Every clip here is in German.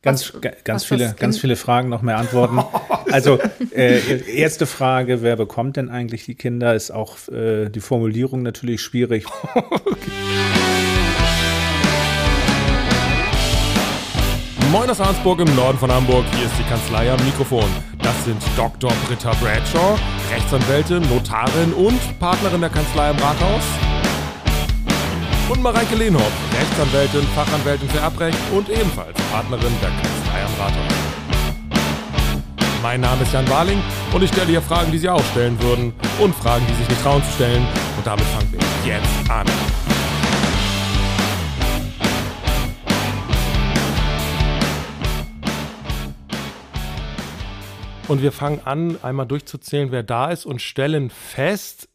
Ganz, was, ganz viele, ganz viele Fragen, noch mehr Antworten. Also äh, erste Frage: Wer bekommt denn eigentlich die Kinder? Ist auch äh, die Formulierung natürlich schwierig. okay. Moin aus Arnsburg im Norden von Hamburg. Hier ist die Kanzlei am Mikrofon. Das sind Dr. Britta Bradshaw, Rechtsanwältin, Notarin und Partnerin der Kanzlei am Rathaus. Und Mareike Lehnhoff, Rechtsanwältin, Fachanwältin für Erbrecht und ebenfalls Partnerin der Kanzlei am Rathaus. Mein Name ist Jan Warling und ich stelle hier Fragen, die Sie auch stellen würden und Fragen, die sich nicht trauen zu stellen. Und damit fangen wir jetzt an. Und wir fangen an, einmal durchzuzählen, wer da ist und stellen fest,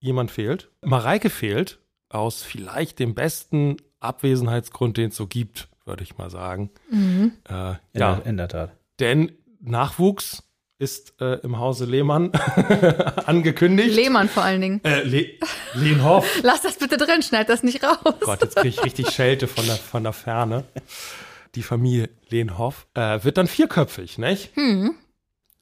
jemand fehlt. Mareike fehlt aus vielleicht dem besten Abwesenheitsgrund, den es so gibt, würde ich mal sagen. Mhm. Äh, ja, in der Tat. Denn Nachwuchs ist äh, im Hause Lehmann angekündigt. Lehmann vor allen Dingen. Äh, Le Lehnhoff. Lass das bitte drin, schneid das nicht raus. Oh Gott, jetzt kriege ich richtig Schelte von der, von der Ferne. Die Familie Lehnhoff äh, wird dann vierköpfig, nicht? Hm.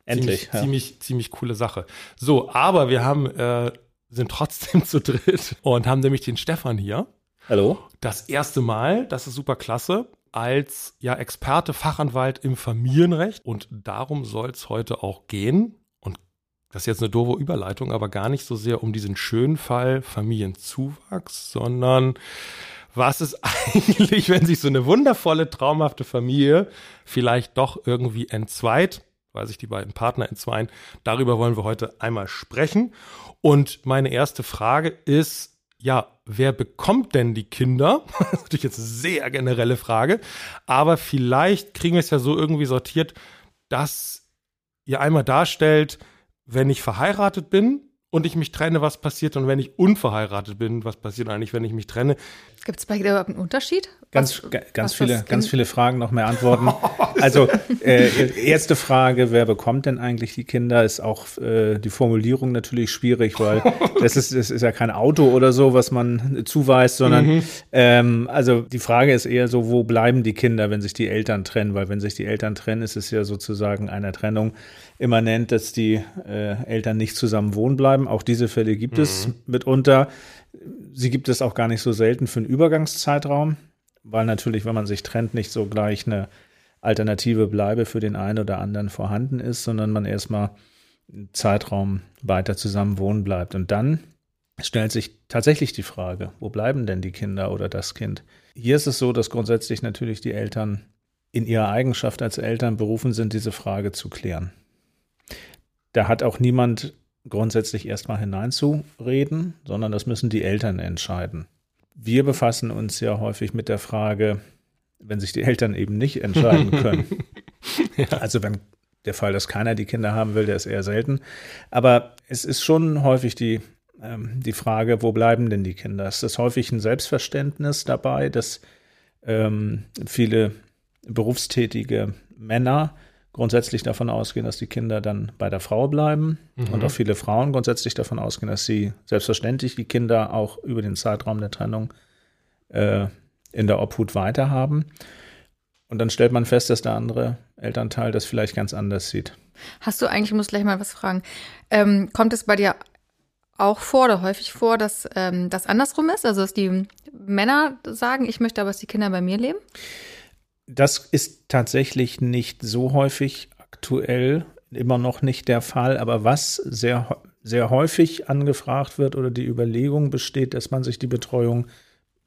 Endlich. Ziemlich, ja. ziemlich, ziemlich coole Sache. So, aber wir haben, äh, sind trotzdem zu dritt und haben nämlich den Stefan hier. Hallo. Das erste Mal, das ist super klasse, als ja Experte, Fachanwalt im Familienrecht. Und darum soll es heute auch gehen. Und das ist jetzt eine doofe Überleitung, aber gar nicht so sehr um diesen schönen Fall Familienzuwachs, sondern was ist eigentlich, wenn sich so eine wundervolle, traumhafte Familie vielleicht doch irgendwie entzweit? Weil sich die beiden Partner entzweien. Darüber wollen wir heute einmal sprechen. Und meine erste Frage ist, ja, wer bekommt denn die Kinder? Das ist natürlich jetzt eine sehr generelle Frage, aber vielleicht kriegen wir es ja so irgendwie sortiert, dass ihr einmal darstellt, wenn ich verheiratet bin, und ich mich trenne, was passiert und wenn ich unverheiratet bin, was passiert eigentlich, wenn ich mich trenne? Gibt es bei dir überhaupt einen Unterschied? Ganz, was, ganz was viele, ganz viele Fragen, noch mehr Antworten. also äh, erste Frage: Wer bekommt denn eigentlich die Kinder? Ist auch äh, die Formulierung natürlich schwierig, weil das ist, das ist ja kein Auto oder so, was man zuweist, sondern mhm. ähm, also die Frage ist eher so: Wo bleiben die Kinder, wenn sich die Eltern trennen? Weil wenn sich die Eltern trennen, ist es ja sozusagen einer Trennung immanent, dass die äh, Eltern nicht zusammen wohnen bleiben. Auch diese Fälle gibt mhm. es mitunter. Sie gibt es auch gar nicht so selten für einen Übergangszeitraum, weil natürlich, wenn man sich trennt, nicht so gleich eine alternative Bleibe für den einen oder anderen vorhanden ist, sondern man erstmal einen Zeitraum weiter zusammen wohnen bleibt. Und dann stellt sich tatsächlich die Frage, wo bleiben denn die Kinder oder das Kind? Hier ist es so, dass grundsätzlich natürlich die Eltern in ihrer Eigenschaft als Eltern berufen sind, diese Frage zu klären. Da hat auch niemand grundsätzlich erstmal hineinzureden, sondern das müssen die Eltern entscheiden. Wir befassen uns ja häufig mit der Frage, wenn sich die Eltern eben nicht entscheiden können. ja. Also wenn der Fall, dass keiner die Kinder haben will, der ist eher selten. Aber es ist schon häufig die, ähm, die Frage, wo bleiben denn die Kinder? Es ist häufig ein Selbstverständnis dabei, dass ähm, viele berufstätige Männer grundsätzlich davon ausgehen, dass die Kinder dann bei der Frau bleiben mhm. und auch viele Frauen grundsätzlich davon ausgehen, dass sie selbstverständlich die Kinder auch über den Zeitraum der Trennung äh, in der Obhut weiterhaben. Und dann stellt man fest, dass der andere Elternteil das vielleicht ganz anders sieht. Hast du eigentlich, ich muss gleich mal was fragen, ähm, kommt es bei dir auch vor oder häufig vor, dass ähm, das andersrum ist? Also dass die Männer sagen, ich möchte aber, dass die Kinder bei mir leben? Das ist tatsächlich nicht so häufig aktuell, immer noch nicht der Fall. Aber was sehr, sehr häufig angefragt wird oder die Überlegung besteht, dass man sich die Betreuung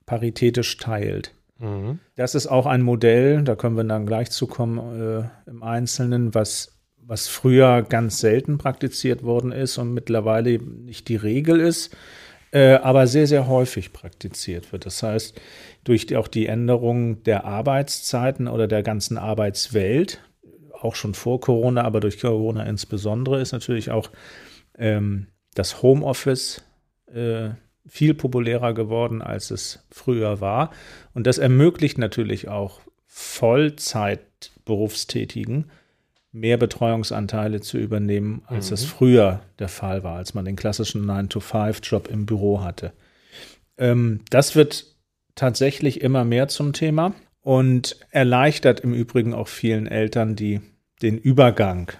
paritätisch teilt. Mhm. Das ist auch ein Modell, da können wir dann gleich zukommen äh, im Einzelnen, was, was früher ganz selten praktiziert worden ist und mittlerweile nicht die Regel ist, äh, aber sehr, sehr häufig praktiziert wird. Das heißt, durch die, auch die Änderung der Arbeitszeiten oder der ganzen Arbeitswelt, auch schon vor Corona, aber durch Corona insbesondere, ist natürlich auch ähm, das Homeoffice äh, viel populärer geworden, als es früher war. Und das ermöglicht natürlich auch Vollzeitberufstätigen mehr Betreuungsanteile zu übernehmen, als mhm. das früher der Fall war, als man den klassischen 9-to-5-Job im Büro hatte. Ähm, das wird tatsächlich immer mehr zum Thema. und erleichtert im Übrigen auch vielen Eltern die, den Übergang.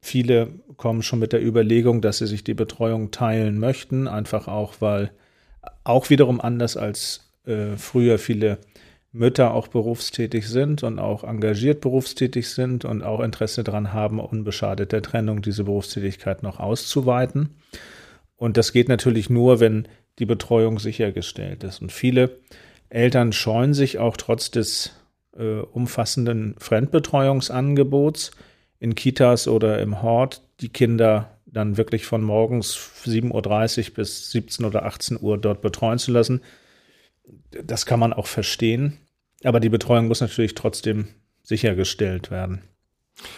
Viele kommen schon mit der Überlegung, dass sie sich die Betreuung teilen möchten, einfach auch, weil auch wiederum anders als äh, früher viele Mütter auch berufstätig sind und auch engagiert berufstätig sind und auch Interesse daran haben, unbeschadet der Trennung diese Berufstätigkeit noch auszuweiten. Und das geht natürlich nur, wenn die Betreuung sichergestellt ist. Und viele Eltern scheuen sich auch trotz des äh, umfassenden Fremdbetreuungsangebots in Kitas oder im Hort die Kinder dann wirklich von morgens 7.30 Uhr bis 17 oder 18 Uhr dort betreuen zu lassen. Das kann man auch verstehen. Aber die Betreuung muss natürlich trotzdem sichergestellt werden.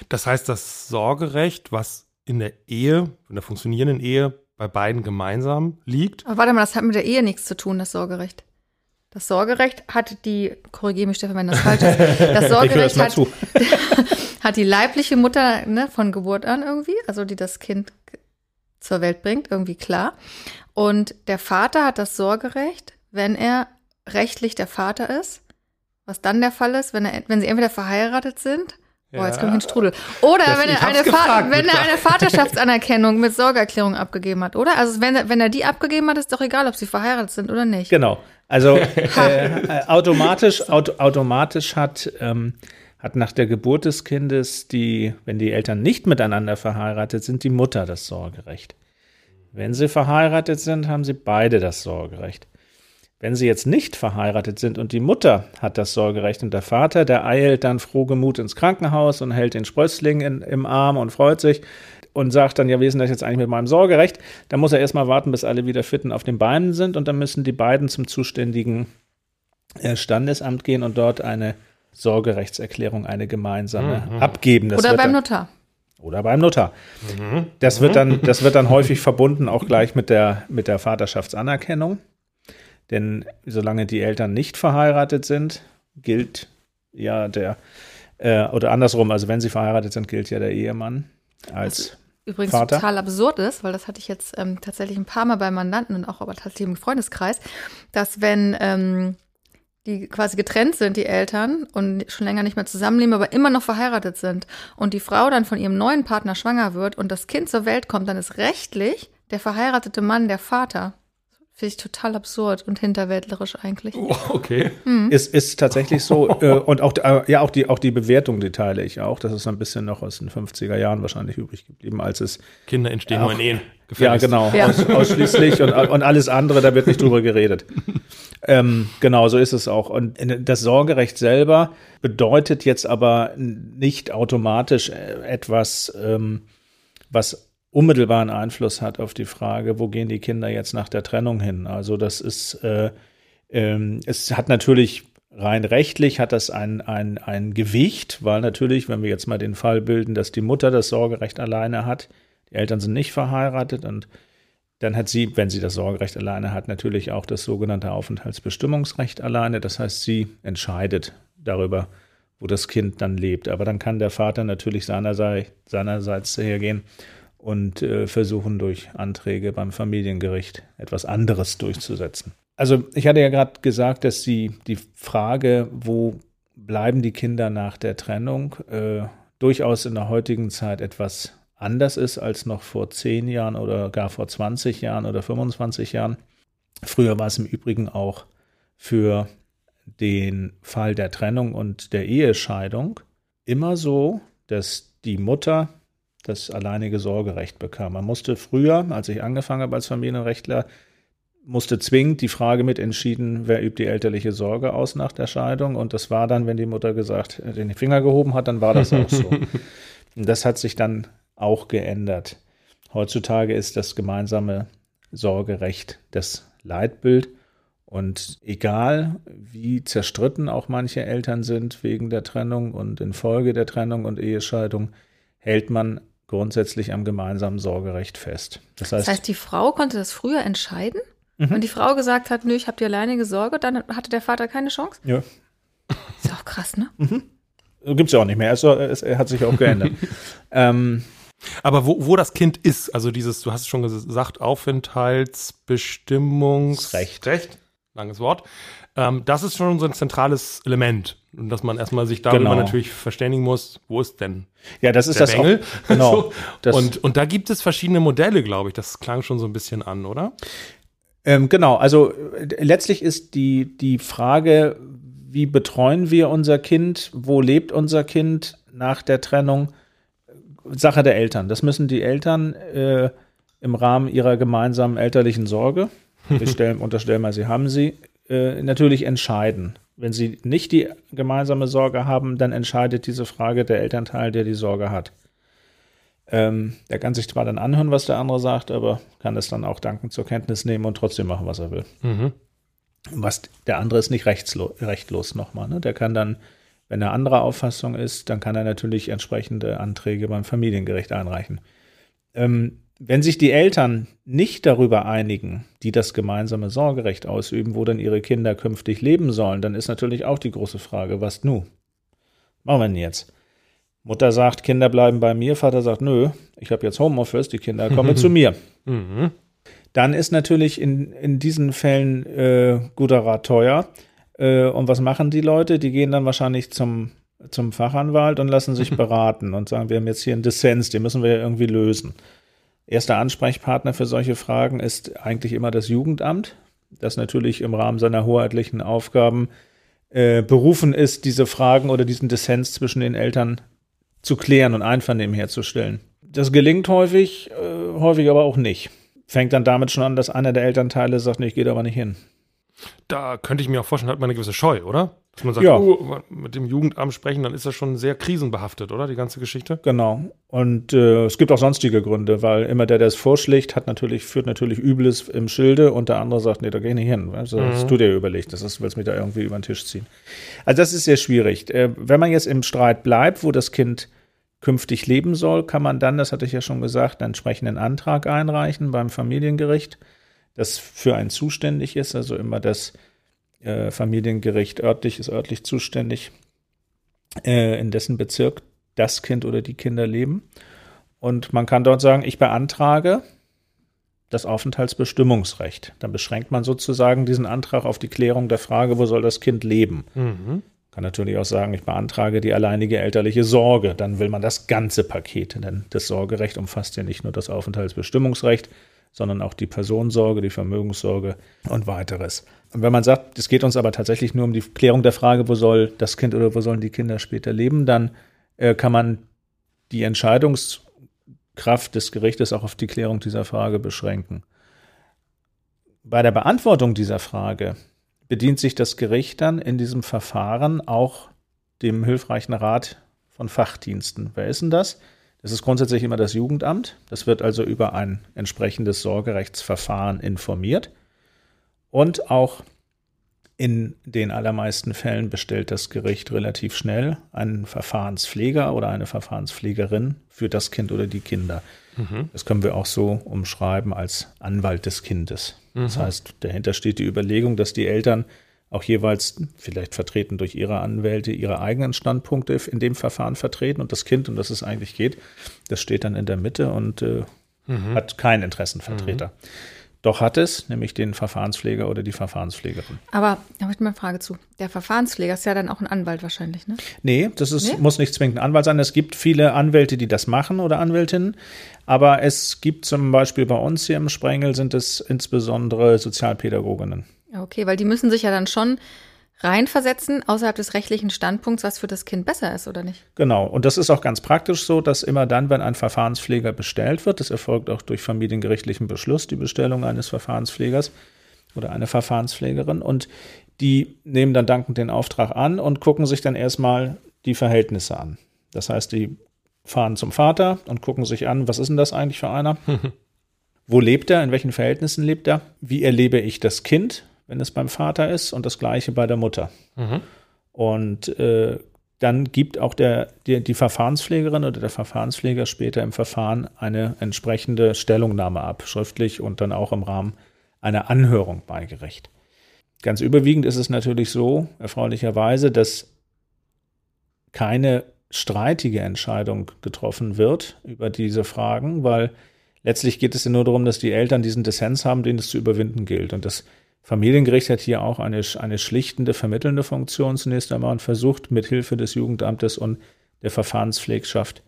Das heißt, das Sorgerecht, was in der Ehe, in der funktionierenden Ehe bei beiden gemeinsam liegt. Aber warte mal, das hat mit der Ehe nichts zu tun, das Sorgerecht. Das Sorgerecht hat die, korrigiere mich Stefan, wenn das falsch ist, das Sorgerecht hat, hat die leibliche Mutter ne, von Geburt an irgendwie, also die das Kind zur Welt bringt, irgendwie klar. Und der Vater hat das Sorgerecht, wenn er rechtlich der Vater ist. Was dann der Fall ist, wenn, er, wenn sie entweder verheiratet sind Boah, jetzt kommt ein Strudel. Oder das, wenn, er eine, gefragt, wenn er eine Vaterschaftsanerkennung mit Sorgeerklärung abgegeben hat, oder? Also wenn, wenn er die abgegeben hat, ist doch egal, ob sie verheiratet sind oder nicht. Genau. Also äh, automatisch, auto, automatisch hat, ähm, hat nach der Geburt des Kindes die, wenn die Eltern nicht miteinander verheiratet sind, die Mutter das Sorgerecht. Wenn sie verheiratet sind, haben sie beide das Sorgerecht. Wenn sie jetzt nicht verheiratet sind und die Mutter hat das Sorgerecht und der Vater, der eilt dann frohgemut ins Krankenhaus und hält den Sprössling in, im Arm und freut sich und sagt dann, ja, wie ist denn das jetzt eigentlich mit meinem Sorgerecht? Da muss er erstmal warten, bis alle wieder fit und auf den Beinen sind und dann müssen die beiden zum zuständigen äh, Standesamt gehen und dort eine Sorgerechtserklärung, eine gemeinsame mhm. abgeben. Das Oder beim Notar. Oder beim Notar. Mhm. Das, wird dann, das wird dann häufig verbunden auch gleich mit der, mit der Vaterschaftsanerkennung. Denn solange die Eltern nicht verheiratet sind, gilt ja der, äh, oder andersrum, also wenn sie verheiratet sind, gilt ja der Ehemann als übrigens Vater. total absurd ist, weil das hatte ich jetzt ähm, tatsächlich ein paar Mal bei Mandanten und auch aber tatsächlich im Freundeskreis, dass wenn ähm, die quasi getrennt sind, die Eltern, und schon länger nicht mehr zusammenleben, aber immer noch verheiratet sind und die Frau dann von ihrem neuen Partner schwanger wird und das Kind zur Welt kommt, dann ist rechtlich der verheiratete Mann der Vater. Finde ich total absurd und hinterwäldlerisch eigentlich. Oh, okay. Mhm. Ist, ist tatsächlich so. äh, und auch, äh, ja, auch die, auch die Bewertung, die teile ich auch. Das ist ein bisschen noch aus den 50er Jahren wahrscheinlich übrig geblieben, als es. Kinder entstehen nur in Ehen. Ja, genau. Ja. Aus, ausschließlich und, und alles andere, da wird nicht drüber geredet. ähm, genau, so ist es auch. Und das Sorgerecht selber bedeutet jetzt aber nicht automatisch äh, etwas, ähm, was unmittelbaren Einfluss hat auf die Frage, wo gehen die Kinder jetzt nach der Trennung hin. Also das ist, äh, ähm, es hat natürlich rein rechtlich hat das ein, ein, ein Gewicht, weil natürlich, wenn wir jetzt mal den Fall bilden, dass die Mutter das Sorgerecht alleine hat, die Eltern sind nicht verheiratet und dann hat sie, wenn sie das Sorgerecht alleine hat, natürlich auch das sogenannte Aufenthaltsbestimmungsrecht alleine. Das heißt, sie entscheidet darüber, wo das Kind dann lebt. Aber dann kann der Vater natürlich seinerseits, seinerseits hergehen und äh, versuchen durch Anträge beim Familiengericht etwas anderes durchzusetzen. Also ich hatte ja gerade gesagt, dass die, die Frage, wo bleiben die Kinder nach der Trennung, äh, durchaus in der heutigen Zeit etwas anders ist als noch vor zehn Jahren oder gar vor 20 Jahren oder 25 Jahren. Früher war es im Übrigen auch für den Fall der Trennung und der Ehescheidung immer so, dass die Mutter das alleinige Sorgerecht bekam. Man musste früher, als ich angefangen habe als Familienrechtler, musste zwingend die Frage mit entschieden, wer übt die elterliche Sorge aus nach der Scheidung. Und das war dann, wenn die Mutter gesagt, äh, den Finger gehoben hat, dann war das auch so. Und das hat sich dann auch geändert. Heutzutage ist das gemeinsame Sorgerecht das Leitbild. Und egal, wie zerstritten auch manche Eltern sind wegen der Trennung und infolge der Trennung und Ehescheidung, hält man grundsätzlich am gemeinsamen Sorgerecht fest. Das heißt, das heißt die Frau konnte das früher entscheiden? Mhm. Wenn die Frau gesagt hat, nö, ich habe die alleinige Sorge, dann hatte der Vater keine Chance? Ja. Ist auch krass, ne? Mhm. Gibt es ja auch nicht mehr. Also, es, hat sich auch geändert. ähm, aber wo, wo das Kind ist, also dieses, du hast es schon gesagt, Aufenthaltsbestimmungsrecht. Recht. langes Wort. Ähm, das ist schon so ein zentrales Element. Und dass man erstmal sich darüber genau. natürlich verständigen muss, wo ist denn ja, das ist der das Bengel? Auch, genau. so. das und, und da gibt es verschiedene Modelle, glaube ich. Das klang schon so ein bisschen an, oder? Ähm, genau, also äh, letztlich ist die, die Frage, wie betreuen wir unser Kind, wo lebt unser Kind nach der Trennung, Sache der Eltern. Das müssen die Eltern äh, im Rahmen ihrer gemeinsamen elterlichen Sorge, ich stell, unterstellen mal, sie haben sie, äh, natürlich entscheiden. Wenn sie nicht die gemeinsame Sorge haben, dann entscheidet diese Frage der Elternteil, der die Sorge hat. Ähm, der kann sich zwar dann anhören, was der andere sagt, aber kann es dann auch dankend zur Kenntnis nehmen und trotzdem machen, was er will. Mhm. Was der andere ist nicht rechtlos nochmal. Ne? Der kann dann, wenn er anderer Auffassung ist, dann kann er natürlich entsprechende Anträge beim Familiengericht einreichen. Ähm, wenn sich die Eltern nicht darüber einigen, die das gemeinsame Sorgerecht ausüben, wo dann ihre Kinder künftig leben sollen, dann ist natürlich auch die große Frage, was nu? Machen wir denn jetzt? Mutter sagt, Kinder bleiben bei mir, Vater sagt, nö, ich habe jetzt Homeoffice, die Kinder kommen zu mir. Mhm. Dann ist natürlich in, in diesen Fällen äh, guter Rat teuer. Äh, und was machen die Leute? Die gehen dann wahrscheinlich zum, zum Fachanwalt und lassen sich beraten und sagen, wir haben jetzt hier einen Dissens, den müssen wir ja irgendwie lösen. Erster Ansprechpartner für solche Fragen ist eigentlich immer das Jugendamt, das natürlich im Rahmen seiner hoheitlichen Aufgaben äh, berufen ist, diese Fragen oder diesen Dissens zwischen den Eltern zu klären und Einvernehmen herzustellen. Das gelingt häufig, äh, häufig aber auch nicht. Fängt dann damit schon an, dass einer der Elternteile sagt, nee, ich gehe da aber nicht hin. Da könnte ich mir auch vorstellen, hat man eine gewisse Scheu, oder? Dass man sagt, ja. oh, mit dem Jugendamt sprechen, dann ist das schon sehr krisenbehaftet, oder? Die ganze Geschichte. Genau. Und äh, es gibt auch sonstige Gründe, weil immer der, der es vorschlägt, hat natürlich, führt natürlich Übles im Schilde und der andere sagt, nee, da gehe ich nicht hin. Also, mhm. Das du dir überlegt, das ist, willst mich da irgendwie über den Tisch ziehen. Also das ist sehr schwierig. Äh, wenn man jetzt im Streit bleibt, wo das Kind künftig leben soll, kann man dann, das hatte ich ja schon gesagt, einen entsprechenden Antrag einreichen beim Familiengericht, das für einen zuständig ist, also immer das äh, Familiengericht örtlich ist örtlich zuständig, äh, in dessen Bezirk das Kind oder die Kinder leben. Und man kann dort sagen, ich beantrage das Aufenthaltsbestimmungsrecht. Dann beschränkt man sozusagen diesen Antrag auf die Klärung der Frage, wo soll das Kind leben. Mhm. Kann natürlich auch sagen, ich beantrage die alleinige elterliche Sorge. Dann will man das ganze Paket, denn das Sorgerecht umfasst ja nicht nur das Aufenthaltsbestimmungsrecht, sondern auch die Personensorge, die Vermögenssorge und weiteres. Und wenn man sagt, es geht uns aber tatsächlich nur um die Klärung der Frage, wo soll das Kind oder wo sollen die Kinder später leben, dann äh, kann man die Entscheidungskraft des Gerichtes auch auf die Klärung dieser Frage beschränken. Bei der Beantwortung dieser Frage bedient sich das Gericht dann in diesem Verfahren auch dem hilfreichen Rat von Fachdiensten. Wer ist denn das? Das ist grundsätzlich immer das Jugendamt. Das wird also über ein entsprechendes Sorgerechtsverfahren informiert. Und auch in den allermeisten Fällen bestellt das Gericht relativ schnell einen Verfahrenspfleger oder eine Verfahrenspflegerin für das Kind oder die Kinder. Mhm. Das können wir auch so umschreiben als Anwalt des Kindes. Mhm. Das heißt, dahinter steht die Überlegung, dass die Eltern auch jeweils vielleicht vertreten durch ihre Anwälte ihre eigenen Standpunkte in dem Verfahren vertreten und das Kind, um das es eigentlich geht, das steht dann in der Mitte und äh, mhm. hat keinen Interessenvertreter. Mhm. Doch hat es, nämlich den Verfahrenspfleger oder die Verfahrenspflegerin. Aber da habe ich mal eine Frage zu. Der Verfahrenspfleger ist ja dann auch ein Anwalt wahrscheinlich, ne? Nee, das ist, nee? muss nicht zwingend ein Anwalt sein. Es gibt viele Anwälte, die das machen oder Anwältinnen. Aber es gibt zum Beispiel bei uns hier im Sprengel sind es insbesondere Sozialpädagoginnen. Okay, weil die müssen sich ja dann schon reinversetzen außerhalb des rechtlichen Standpunkts, was für das Kind besser ist, oder nicht? Genau. Und das ist auch ganz praktisch so, dass immer dann, wenn ein Verfahrenspfleger bestellt wird, das erfolgt auch durch familiengerichtlichen Beschluss, die Bestellung eines Verfahrenspflegers oder eine Verfahrenspflegerin. Und die nehmen dann dankend den Auftrag an und gucken sich dann erstmal die Verhältnisse an. Das heißt, die fahren zum Vater und gucken sich an, was ist denn das eigentlich für einer? Wo lebt er? In welchen Verhältnissen lebt er? Wie erlebe ich das Kind? Wenn es beim Vater ist und das gleiche bei der Mutter. Mhm. Und äh, dann gibt auch der, die, die, Verfahrenspflegerin oder der Verfahrenspfleger später im Verfahren eine entsprechende Stellungnahme ab, schriftlich und dann auch im Rahmen einer Anhörung beigerecht. Ganz überwiegend ist es natürlich so, erfreulicherweise, dass keine streitige Entscheidung getroffen wird über diese Fragen, weil letztlich geht es ja nur darum, dass die Eltern diesen Dissens haben, den es zu überwinden gilt. Und das Familiengericht hat hier auch eine, eine schlichtende, vermittelnde Funktion zunächst einmal und versucht mit Hilfe des Jugendamtes und der Verfahrenspflegschaft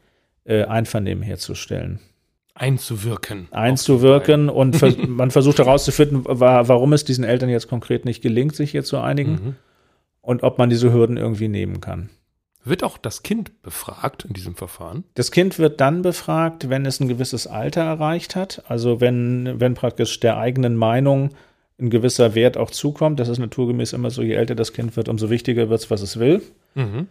äh, Einvernehmen herzustellen. Einzuwirken. Einzuwirken und vers man versucht herauszufinden, warum es diesen Eltern jetzt konkret nicht gelingt, sich hier zu einigen mhm. und ob man diese Hürden irgendwie nehmen kann. Wird auch das Kind befragt in diesem Verfahren? Das Kind wird dann befragt, wenn es ein gewisses Alter erreicht hat. Also wenn, wenn praktisch der eigenen Meinung ein gewisser Wert auch zukommt. Das ist naturgemäß immer so, je älter das Kind wird, umso wichtiger wird es, was es will. Mhm.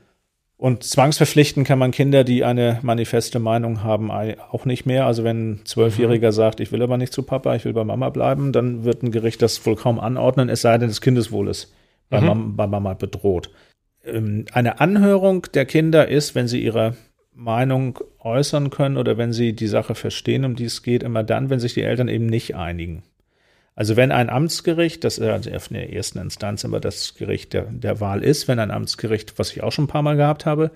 Und zwangsverpflichten kann man Kinder, die eine manifeste Meinung haben, auch nicht mehr. Also wenn ein Zwölfjähriger mhm. sagt, ich will aber nicht zu Papa, ich will bei Mama bleiben, dann wird ein Gericht das wohl kaum anordnen, es sei denn, das Kindeswohl ist bei, mhm. Mama, bei Mama bedroht. Ähm, eine Anhörung der Kinder ist, wenn sie ihre Meinung äußern können oder wenn sie die Sache verstehen, um die es geht, immer dann, wenn sich die Eltern eben nicht einigen. Also wenn ein Amtsgericht, das ist in der ersten Instanz immer das Gericht der, der Wahl ist, wenn ein Amtsgericht, was ich auch schon ein paar Mal gehabt habe,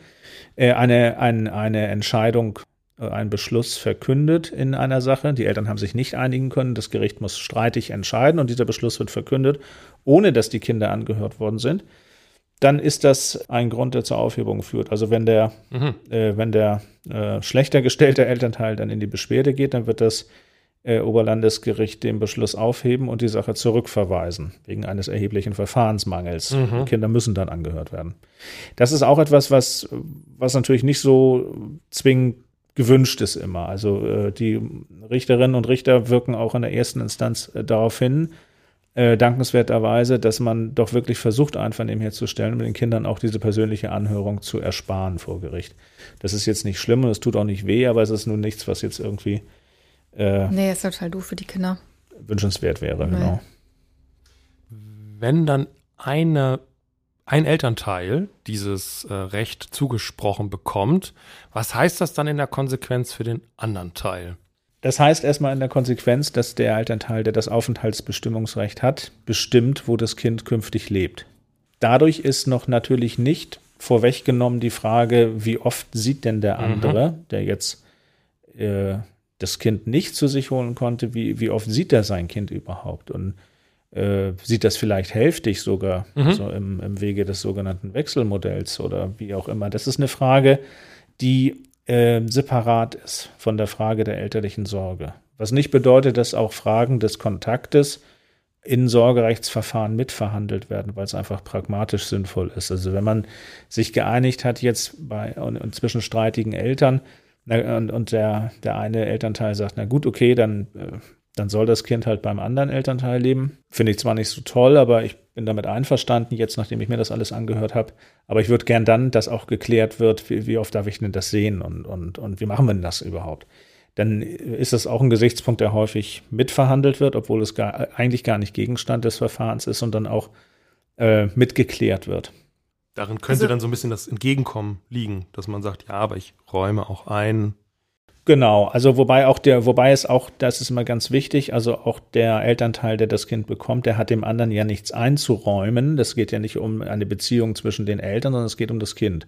äh, eine, ein, eine Entscheidung, äh, einen Beschluss verkündet in einer Sache, die Eltern haben sich nicht einigen können, das Gericht muss streitig entscheiden und dieser Beschluss wird verkündet, ohne dass die Kinder angehört worden sind, dann ist das ein Grund, der zur Aufhebung führt. Also wenn der, mhm. äh, wenn der äh, schlechter gestellte Elternteil dann in die Beschwerde geht, dann wird das äh, Oberlandesgericht den Beschluss aufheben und die Sache zurückverweisen, wegen eines erheblichen Verfahrensmangels. Mhm. Die Kinder müssen dann angehört werden. Das ist auch etwas, was, was natürlich nicht so zwingend gewünscht ist immer. Also äh, die Richterinnen und Richter wirken auch in der ersten Instanz äh, darauf hin, äh, dankenswerterweise, dass man doch wirklich versucht, Einvernehmen herzustellen und den Kindern auch diese persönliche Anhörung zu ersparen vor Gericht. Das ist jetzt nicht schlimm und es tut auch nicht weh, aber es ist nun nichts, was jetzt irgendwie äh, nee, ist total doof für die Kinder. Wünschenswert wäre, nee. genau. Wenn dann eine, ein Elternteil dieses äh, Recht zugesprochen bekommt, was heißt das dann in der Konsequenz für den anderen Teil? Das heißt erstmal in der Konsequenz, dass der Elternteil, der das Aufenthaltsbestimmungsrecht hat, bestimmt, wo das Kind künftig lebt. Dadurch ist noch natürlich nicht vorweggenommen die Frage, wie oft sieht denn der mhm. andere, mhm. der jetzt äh, das Kind nicht zu sich holen konnte, wie, wie oft sieht er sein Kind überhaupt? Und äh, sieht das vielleicht hälftig sogar, mhm. so im, im Wege des sogenannten Wechselmodells oder wie auch immer. Das ist eine Frage, die äh, separat ist von der Frage der elterlichen Sorge. Was nicht bedeutet, dass auch Fragen des Kontaktes in Sorgerechtsverfahren mitverhandelt werden, weil es einfach pragmatisch sinnvoll ist. Also wenn man sich geeinigt hat jetzt bei und, und zwischen streitigen Eltern, und, und der, der eine Elternteil sagt, na gut, okay, dann, äh, dann soll das Kind halt beim anderen Elternteil leben. Finde ich zwar nicht so toll, aber ich bin damit einverstanden, jetzt nachdem ich mir das alles angehört habe. Aber ich würde gern dann, dass auch geklärt wird, wie, wie oft darf ich denn das sehen und, und, und wie machen wir denn das überhaupt? Dann ist das auch ein Gesichtspunkt, der häufig mitverhandelt wird, obwohl es gar, eigentlich gar nicht Gegenstand des Verfahrens ist und dann auch äh, mitgeklärt wird. Darin könnte also, dann so ein bisschen das Entgegenkommen liegen, dass man sagt, ja, aber ich räume auch ein. Genau, also wobei auch der, wobei es auch, das ist immer ganz wichtig, also auch der Elternteil, der das Kind bekommt, der hat dem anderen ja nichts einzuräumen. Das geht ja nicht um eine Beziehung zwischen den Eltern, sondern es geht um das Kind.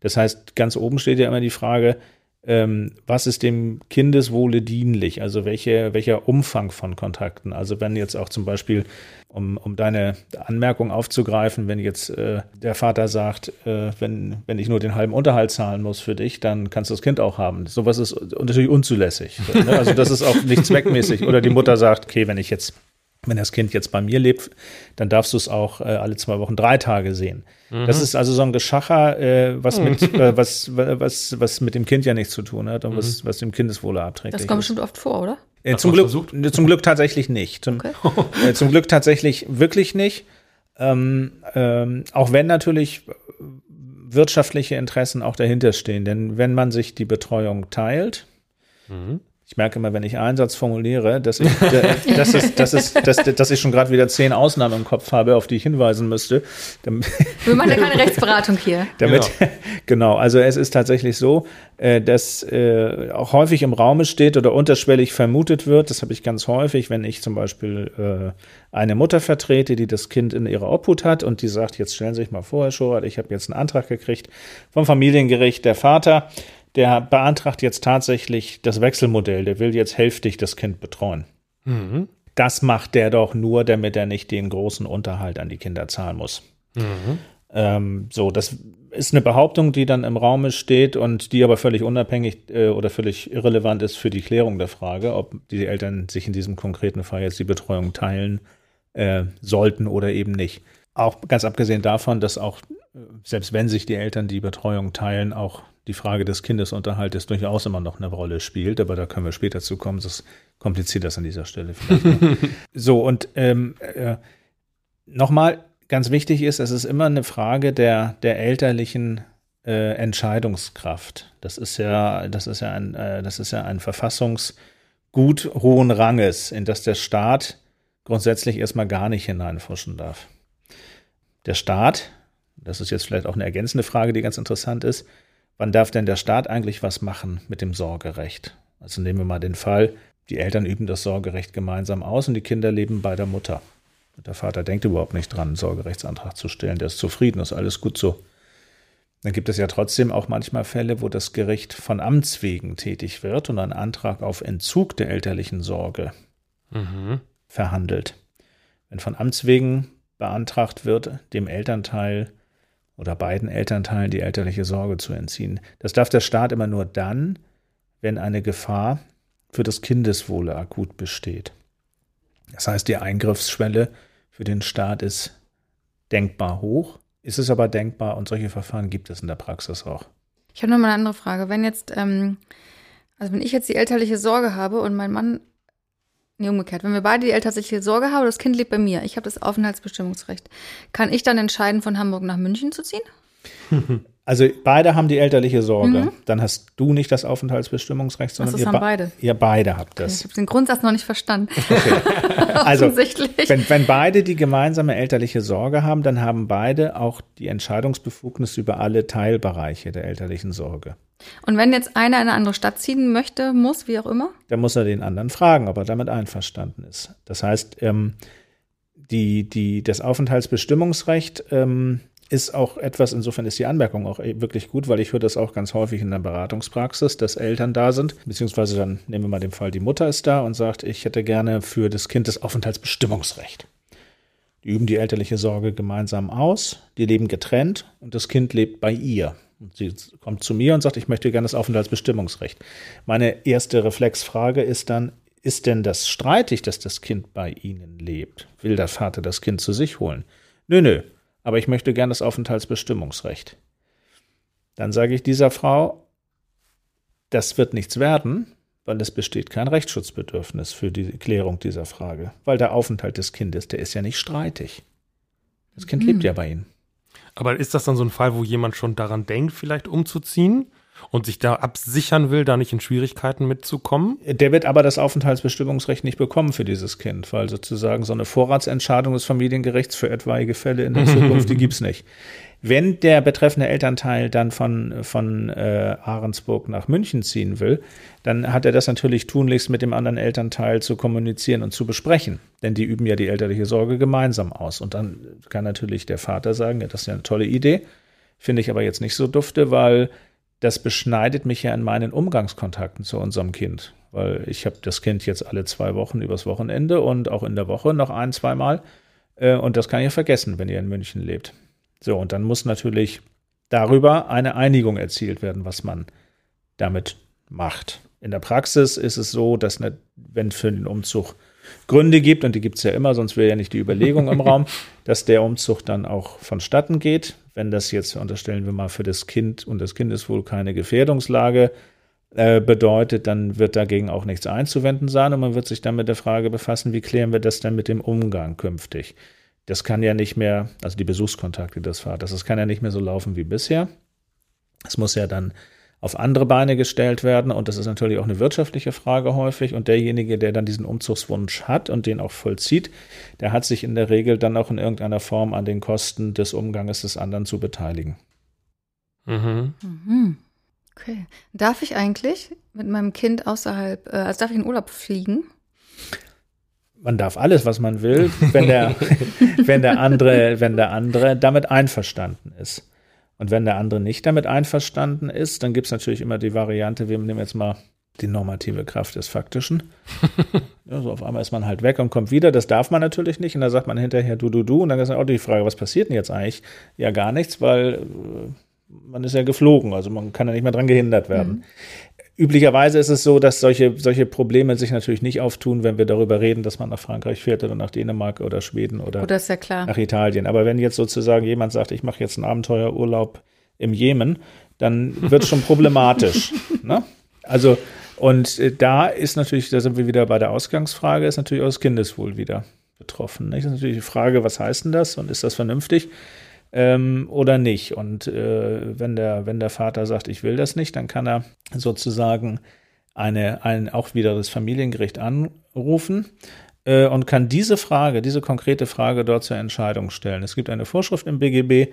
Das heißt, ganz oben steht ja immer die Frage, ähm, was ist dem Kindeswohle dienlich? Also welche, welcher Umfang von Kontakten? Also wenn jetzt auch zum Beispiel, um, um deine Anmerkung aufzugreifen, wenn jetzt äh, der Vater sagt, äh, wenn, wenn ich nur den halben Unterhalt zahlen muss für dich, dann kannst du das Kind auch haben. Sowas ist natürlich unzulässig. Ne? Also das ist auch nicht zweckmäßig. Oder die Mutter sagt, okay, wenn ich jetzt wenn das Kind jetzt bei mir lebt, dann darfst du es auch äh, alle zwei Wochen drei Tage sehen. Mhm. Das ist also so ein Geschacher, äh, was, mit, mhm. äh, was, was, was mit dem Kind ja nichts zu tun hat und mhm. was, was dem Kindeswohle abträgt. Das kommt bestimmt oft vor, oder? Äh, zum, Glück, zum Glück tatsächlich nicht. Zum, okay. äh, zum Glück tatsächlich wirklich nicht. Ähm, ähm, auch wenn natürlich wirtschaftliche Interessen auch dahinter stehen. Denn wenn man sich die Betreuung teilt, mhm. Ich merke immer, wenn ich einen Satz formuliere, dass ich, dass, es, dass, es, dass, dass ich schon gerade wieder zehn Ausnahmen im Kopf habe, auf die ich hinweisen müsste. Wir machen ja keine Rechtsberatung hier. Damit, genau. genau, also es ist tatsächlich so, äh, dass äh, auch häufig im Raume steht oder unterschwellig vermutet wird, das habe ich ganz häufig, wenn ich zum Beispiel äh, eine Mutter vertrete, die das Kind in ihrer Obhut hat und die sagt, jetzt stellen Sie sich mal vor, Herr Schorat, ich habe jetzt einen Antrag gekriegt vom Familiengericht, der Vater der beantragt jetzt tatsächlich das Wechselmodell, der will jetzt hälftig das Kind betreuen. Mhm. das macht der doch nur, damit er nicht den großen Unterhalt an die Kinder zahlen muss. Mhm. Ähm, so, das ist eine Behauptung, die dann im Raume steht und die aber völlig unabhängig äh, oder völlig irrelevant ist für die Klärung der Frage, ob die Eltern sich in diesem konkreten Fall jetzt die Betreuung teilen äh, sollten oder eben nicht. Auch ganz abgesehen davon, dass auch, selbst wenn sich die Eltern die Betreuung teilen, auch die Frage des Kindesunterhaltes durchaus immer noch eine Rolle spielt, aber da können wir später zu kommen, das kompliziert das an dieser Stelle vielleicht. so, und ähm, äh, nochmal, ganz wichtig ist, es ist immer eine Frage der, der elterlichen äh, Entscheidungskraft. Das ist ja, das ist ja ein, äh, das ist ja ein Verfassungsgut hohen Ranges, in das der Staat grundsätzlich erstmal gar nicht hineinfuschen darf. Der Staat, das ist jetzt vielleicht auch eine ergänzende Frage, die ganz interessant ist, wann darf denn der Staat eigentlich was machen mit dem Sorgerecht? Also nehmen wir mal den Fall, die Eltern üben das Sorgerecht gemeinsam aus und die Kinder leben bei der Mutter. Der Vater denkt überhaupt nicht dran, einen Sorgerechtsantrag zu stellen. Der ist zufrieden, ist alles gut so. Dann gibt es ja trotzdem auch manchmal Fälle, wo das Gericht von Amts wegen tätig wird und einen Antrag auf Entzug der elterlichen Sorge mhm. verhandelt. Wenn von Amts wegen beantragt wird, dem Elternteil oder beiden Elternteilen die elterliche Sorge zu entziehen. Das darf der Staat immer nur dann, wenn eine Gefahr für das Kindeswohle akut besteht. Das heißt, die Eingriffsschwelle für den Staat ist denkbar hoch. Ist es aber denkbar und solche Verfahren gibt es in der Praxis auch. Ich habe noch mal eine andere Frage. Wenn jetzt, ähm, also wenn ich jetzt die elterliche Sorge habe und mein Mann, nee, umgekehrt, wenn wir beide die elterliche Sorge haben, das Kind lebt bei mir, ich habe das Aufenthaltsbestimmungsrecht, kann ich dann entscheiden, von Hamburg nach München zu ziehen? Also beide haben die elterliche Sorge. Mhm. Dann hast du nicht das Aufenthaltsbestimmungsrecht, sondern das ihr haben beide. Ihr beide habt das. Okay, ich habe den Grundsatz noch nicht verstanden. Okay. also wenn, wenn beide die gemeinsame elterliche Sorge haben, dann haben beide auch die Entscheidungsbefugnis über alle Teilbereiche der elterlichen Sorge. Und wenn jetzt einer in eine andere Stadt ziehen möchte, muss, wie auch immer? Dann muss er den anderen fragen, ob er damit einverstanden ist. Das heißt, ähm, die, die, das Aufenthaltsbestimmungsrecht ähm, ist auch etwas, insofern ist die Anmerkung auch wirklich gut, weil ich höre das auch ganz häufig in der Beratungspraxis, dass Eltern da sind, beziehungsweise dann nehmen wir mal den Fall, die Mutter ist da und sagt, ich hätte gerne für das Kind das Aufenthaltsbestimmungsrecht. Die üben die elterliche Sorge gemeinsam aus, die leben getrennt und das Kind lebt bei ihr. Und sie kommt zu mir und sagt, ich möchte gerne das Aufenthaltsbestimmungsrecht. Meine erste Reflexfrage ist dann, ist denn das streitig, dass das Kind bei Ihnen lebt? Will der Vater das Kind zu sich holen? Nö, nö, aber ich möchte gern das Aufenthaltsbestimmungsrecht. Dann sage ich dieser Frau, das wird nichts werden, weil es besteht kein Rechtsschutzbedürfnis für die Klärung dieser Frage, weil der Aufenthalt des Kindes, der ist ja nicht streitig. Das Kind hm. lebt ja bei Ihnen. Aber ist das dann so ein Fall, wo jemand schon daran denkt, vielleicht umzuziehen? und sich da absichern will, da nicht in Schwierigkeiten mitzukommen. Der wird aber das Aufenthaltsbestimmungsrecht nicht bekommen für dieses Kind, weil sozusagen so eine Vorratsentscheidung des Familiengerichts für etwaige Fälle in der Zukunft, die gibt's nicht. Wenn der betreffende Elternteil dann von, von äh, Ahrensburg nach München ziehen will, dann hat er das natürlich tunlichst mit dem anderen Elternteil zu kommunizieren und zu besprechen. Denn die üben ja die elterliche Sorge gemeinsam aus. Und dann kann natürlich der Vater sagen, ja, das ist ja eine tolle Idee, finde ich aber jetzt nicht so dufte, weil das beschneidet mich ja in meinen Umgangskontakten zu unserem Kind, weil ich habe das Kind jetzt alle zwei Wochen übers Wochenende und auch in der Woche noch ein, zweimal. Äh, und das kann ich vergessen, wenn ihr in München lebt. So, und dann muss natürlich darüber eine Einigung erzielt werden, was man damit macht. In der Praxis ist es so, dass, eine, wenn für den Umzug Gründe gibt, und die gibt es ja immer, sonst wäre ja nicht die Überlegung im Raum, dass der Umzug dann auch vonstatten geht. Wenn das jetzt, unterstellen wir mal, für das Kind und das Kindeswohl keine Gefährdungslage äh, bedeutet, dann wird dagegen auch nichts einzuwenden sein und man wird sich dann mit der Frage befassen, wie klären wir das dann mit dem Umgang künftig. Das kann ja nicht mehr, also die Besuchskontakte des Vaters, das kann ja nicht mehr so laufen wie bisher. Es muss ja dann auf andere Beine gestellt werden. Und das ist natürlich auch eine wirtschaftliche Frage häufig. Und derjenige, der dann diesen Umzugswunsch hat und den auch vollzieht, der hat sich in der Regel dann auch in irgendeiner Form an den Kosten des Umganges des anderen zu beteiligen. Mhm. Mhm. Okay. Darf ich eigentlich mit meinem Kind außerhalb, äh, also darf ich in Urlaub fliegen? Man darf alles, was man will, wenn der, wenn der andere, wenn der andere damit einverstanden ist. Und wenn der andere nicht damit einverstanden ist, dann gibt es natürlich immer die Variante, wir nehmen jetzt mal die normative Kraft des Faktischen. also auf einmal ist man halt weg und kommt wieder. Das darf man natürlich nicht. Und dann sagt man hinterher du, du, du. Und dann ist auch die Frage, was passiert denn jetzt eigentlich? Ja, gar nichts, weil äh, man ist ja geflogen. Also man kann ja nicht mehr dran gehindert werden. Mhm. Üblicherweise ist es so, dass solche, solche Probleme sich natürlich nicht auftun, wenn wir darüber reden, dass man nach Frankreich fährt oder nach Dänemark oder Schweden oder oh, ja nach Italien. Aber wenn jetzt sozusagen jemand sagt, ich mache jetzt einen Abenteuerurlaub im Jemen, dann wird es schon problematisch. ne? Also, und äh, da ist natürlich, da sind wir wieder bei der Ausgangsfrage, ist natürlich auch das Kindeswohl wieder betroffen. Nicht? Das ist natürlich die Frage, was heißt denn das und ist das vernünftig? Ähm, oder nicht. Und äh, wenn, der, wenn der Vater sagt, ich will das nicht, dann kann er sozusagen eine, ein, auch wieder das Familiengericht anrufen äh, und kann diese Frage, diese konkrete Frage dort zur Entscheidung stellen. Es gibt eine Vorschrift im BGB,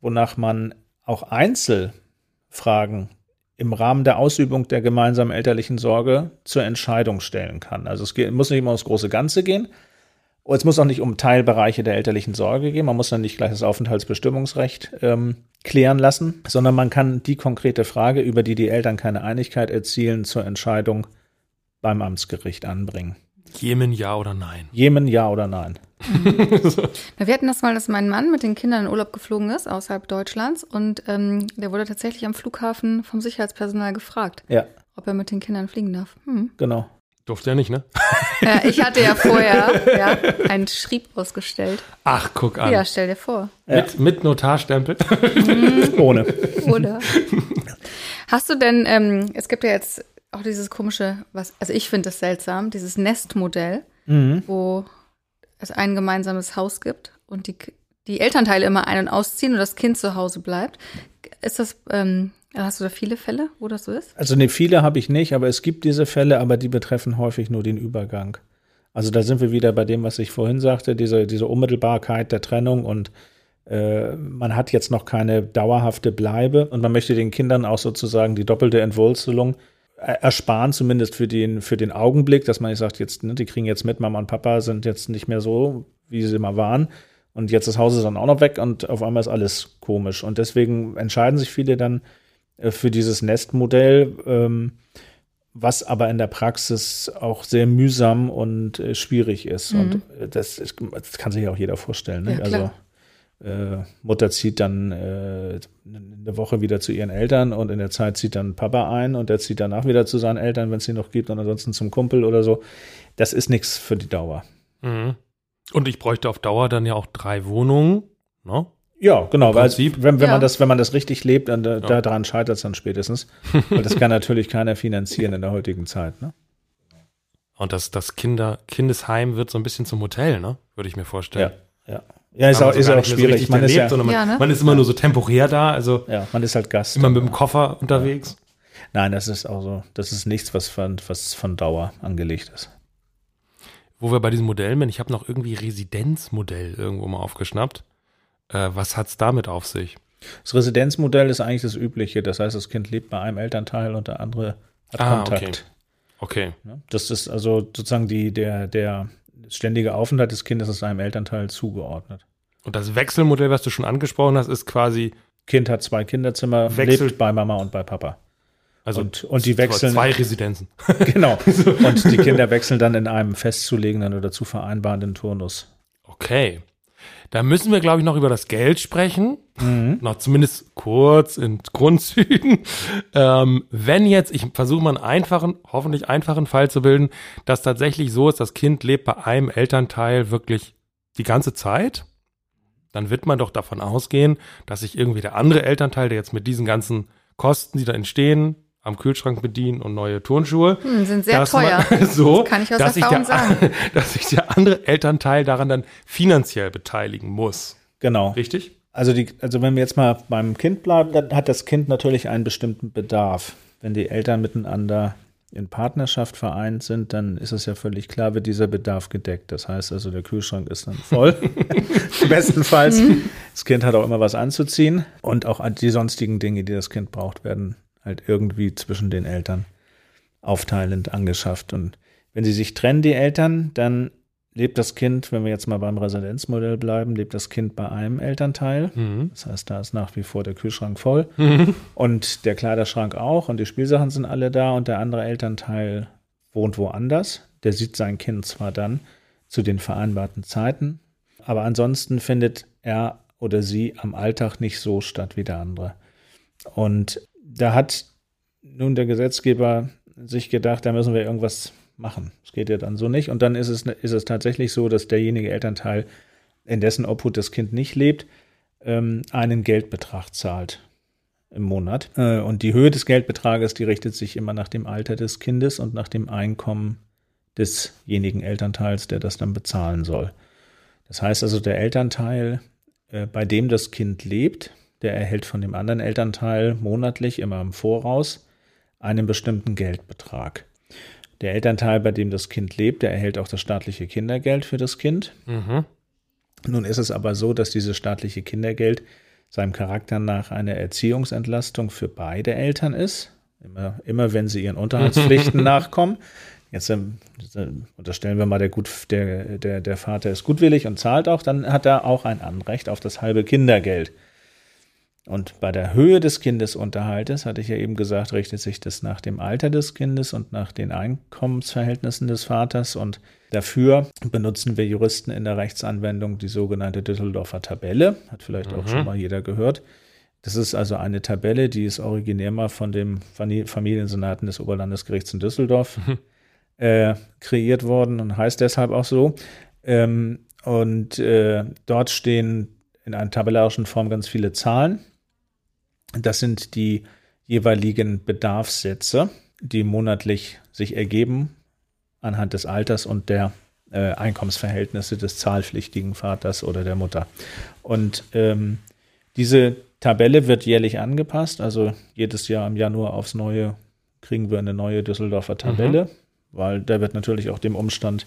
wonach man auch Einzelfragen im Rahmen der Ausübung der gemeinsamen elterlichen Sorge zur Entscheidung stellen kann. Also es geht, muss nicht immer ums große Ganze gehen, und es muss auch nicht um Teilbereiche der elterlichen Sorge gehen. Man muss dann nicht gleich das Aufenthaltsbestimmungsrecht ähm, klären lassen, sondern man kann die konkrete Frage, über die die Eltern keine Einigkeit erzielen, zur Entscheidung beim Amtsgericht anbringen. Jemen ja oder nein? Jemen ja oder nein. Wir hatten das mal, dass mein Mann mit den Kindern in Urlaub geflogen ist, außerhalb Deutschlands, und ähm, der wurde tatsächlich am Flughafen vom Sicherheitspersonal gefragt, ja. ob er mit den Kindern fliegen darf. Hm. Genau. Durfte er nicht, ne? Ja, ich hatte ja vorher ja, einen Schrieb ausgestellt. Ach, guck an. Ja, stell dir vor. Mit, mit Notarstempel? Mhm. Ohne. Oder? Hast du denn, ähm, es gibt ja jetzt auch dieses komische, was, also ich finde das seltsam, dieses Nestmodell, mhm. wo es ein gemeinsames Haus gibt und die, die Elternteile immer ein- und ausziehen und das Kind zu Hause bleibt. Ist das ähm, Hast du da viele Fälle, wo das so ist? Also ne, viele habe ich nicht, aber es gibt diese Fälle, aber die betreffen häufig nur den Übergang. Also da sind wir wieder bei dem, was ich vorhin sagte, diese, diese Unmittelbarkeit der Trennung und äh, man hat jetzt noch keine dauerhafte Bleibe und man möchte den Kindern auch sozusagen die doppelte Entwurzelung ersparen, zumindest für den, für den Augenblick, dass man nicht sagt, jetzt, ne, die kriegen jetzt mit, Mama und Papa sind jetzt nicht mehr so, wie sie mal waren. Und jetzt das Haus ist dann auch noch weg und auf einmal ist alles komisch. Und deswegen entscheiden sich viele dann für dieses Nestmodell, ähm, was aber in der Praxis auch sehr mühsam und äh, schwierig ist. Mhm. Und äh, das, ist, das, kann sich ja auch jeder vorstellen. Ne? Ja, also äh, Mutter zieht dann äh, eine Woche wieder zu ihren Eltern und in der Zeit zieht dann Papa ein und der zieht danach wieder zu seinen Eltern, wenn es sie noch gibt und ansonsten zum Kumpel oder so. Das ist nichts für die Dauer. Mhm. Und ich bräuchte auf Dauer dann ja auch drei Wohnungen. Ne? Ja, genau, weil wenn, wenn ja. man das, wenn man das richtig lebt, dann da, ja. daran scheitert es dann spätestens. weil das kann natürlich keiner finanzieren in der heutigen Zeit, ne? Und das, das Kinder, Kindesheim wird so ein bisschen zum Hotel, ne? Würde ich mir vorstellen. Ja, ja. Ja, ist auch, ist auch schwierig. So man, ist lebt, ja, man, ja, ne? man, ist immer nur so temporär da, also ja, man ist halt Gast. Immer mit dem Koffer unterwegs. Nein, das ist auch so, das ist nichts, was von, was von Dauer angelegt ist. Wo wir bei diesem Modell sind, ich habe noch irgendwie Residenzmodell irgendwo mal aufgeschnappt. Äh, was hat es damit auf sich? Das Residenzmodell ist eigentlich das übliche. Das heißt, das Kind lebt bei einem Elternteil und der andere hat ah, Kontakt. Okay. okay. Das ist also sozusagen die, der, der ständige Aufenthalt des Kindes ist einem Elternteil zugeordnet. Und das Wechselmodell, was du schon angesprochen hast, ist quasi. Kind hat zwei Kinderzimmer, wechselt lebt bei Mama und bei Papa. Also und, und die wechseln. Zwei Residenzen. genau. Und die Kinder wechseln dann in einem festzulegenden oder zu vereinbarenden Turnus. Okay. Da müssen wir, glaube ich, noch über das Geld sprechen. Mhm. Noch zumindest kurz in Grundzügen. Ähm, wenn jetzt, ich versuche mal einen einfachen, hoffentlich einfachen Fall zu bilden, dass tatsächlich so ist, das Kind lebt bei einem Elternteil wirklich die ganze Zeit, dann wird man doch davon ausgehen, dass sich irgendwie der andere Elternteil, der jetzt mit diesen ganzen Kosten, die da entstehen, am Kühlschrank bedienen und neue Turnschuhe. Hm, sind sehr teuer. Man, so, das kann ich aus dass Erfahrung sich der, sagen. Dass sich der andere Elternteil daran dann finanziell beteiligen muss. Genau. Richtig? Also, die, also wenn wir jetzt mal beim Kind bleiben, dann hat das Kind natürlich einen bestimmten Bedarf. Wenn die Eltern miteinander in Partnerschaft vereint sind, dann ist es ja völlig klar, wird dieser Bedarf gedeckt. Das heißt also, der Kühlschrank ist dann voll, bestenfalls. Mhm. Das Kind hat auch immer was anzuziehen und auch die sonstigen Dinge, die das Kind braucht, werden halt irgendwie zwischen den Eltern aufteilend angeschafft. Und wenn sie sich trennen, die Eltern, dann lebt das Kind, wenn wir jetzt mal beim Residenzmodell bleiben, lebt das Kind bei einem Elternteil. Mhm. Das heißt, da ist nach wie vor der Kühlschrank voll mhm. und der Kleiderschrank auch und die Spielsachen sind alle da und der andere Elternteil wohnt woanders. Der sieht sein Kind zwar dann zu den vereinbarten Zeiten, aber ansonsten findet er oder sie am Alltag nicht so statt wie der andere. Und da hat nun der Gesetzgeber sich gedacht, da müssen wir irgendwas machen. Das geht ja dann so nicht. Und dann ist es, ist es tatsächlich so, dass derjenige Elternteil, in dessen Obhut das Kind nicht lebt, ähm, einen Geldbetrag zahlt im Monat. Äh, und die Höhe des Geldbetrages, die richtet sich immer nach dem Alter des Kindes und nach dem Einkommen desjenigen Elternteils, der das dann bezahlen soll. Das heißt also, der Elternteil, äh, bei dem das Kind lebt, der erhält von dem anderen Elternteil monatlich immer im Voraus einen bestimmten Geldbetrag. Der Elternteil, bei dem das Kind lebt, der erhält auch das staatliche Kindergeld für das Kind. Mhm. Nun ist es aber so, dass dieses staatliche Kindergeld seinem Charakter nach eine Erziehungsentlastung für beide Eltern ist. Immer, immer wenn sie ihren Unterhaltspflichten nachkommen. Jetzt äh, unterstellen wir mal, der, Gut, der, der, der Vater ist gutwillig und zahlt auch, dann hat er auch ein Anrecht auf das halbe Kindergeld. Und bei der Höhe des Kindesunterhaltes, hatte ich ja eben gesagt, richtet sich das nach dem Alter des Kindes und nach den Einkommensverhältnissen des Vaters. Und dafür benutzen wir Juristen in der Rechtsanwendung die sogenannte Düsseldorfer Tabelle. Hat vielleicht mhm. auch schon mal jeder gehört. Das ist also eine Tabelle, die ist originär mal von dem Familiensenaten des Oberlandesgerichts in Düsseldorf mhm. äh, kreiert worden und heißt deshalb auch so. Ähm, und äh, dort stehen in einer tabellarischen Form ganz viele Zahlen das sind die jeweiligen Bedarfssätze, die monatlich sich ergeben anhand des Alters und der äh, Einkommensverhältnisse des zahlpflichtigen Vaters oder der Mutter. Und ähm, diese Tabelle wird jährlich angepasst, also jedes Jahr im Januar aufs Neue kriegen wir eine neue Düsseldorfer Tabelle, mhm. weil da wird natürlich auch dem Umstand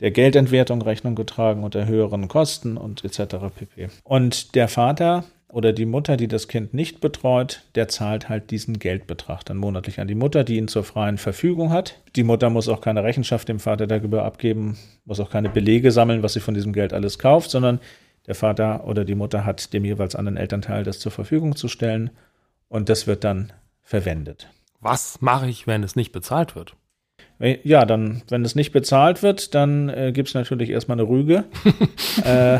der Geldentwertung Rechnung getragen und der höheren Kosten und etc. pp. Und der Vater oder die Mutter, die das Kind nicht betreut, der zahlt halt diesen Geldbetrag dann monatlich an die Mutter, die ihn zur freien Verfügung hat. Die Mutter muss auch keine Rechenschaft dem Vater darüber abgeben, muss auch keine Belege sammeln, was sie von diesem Geld alles kauft, sondern der Vater oder die Mutter hat dem jeweils anderen Elternteil das zur Verfügung zu stellen und das wird dann verwendet. Was mache ich, wenn es nicht bezahlt wird? Ja, dann, wenn es nicht bezahlt wird, dann äh, gibt es natürlich erstmal eine Rüge. äh,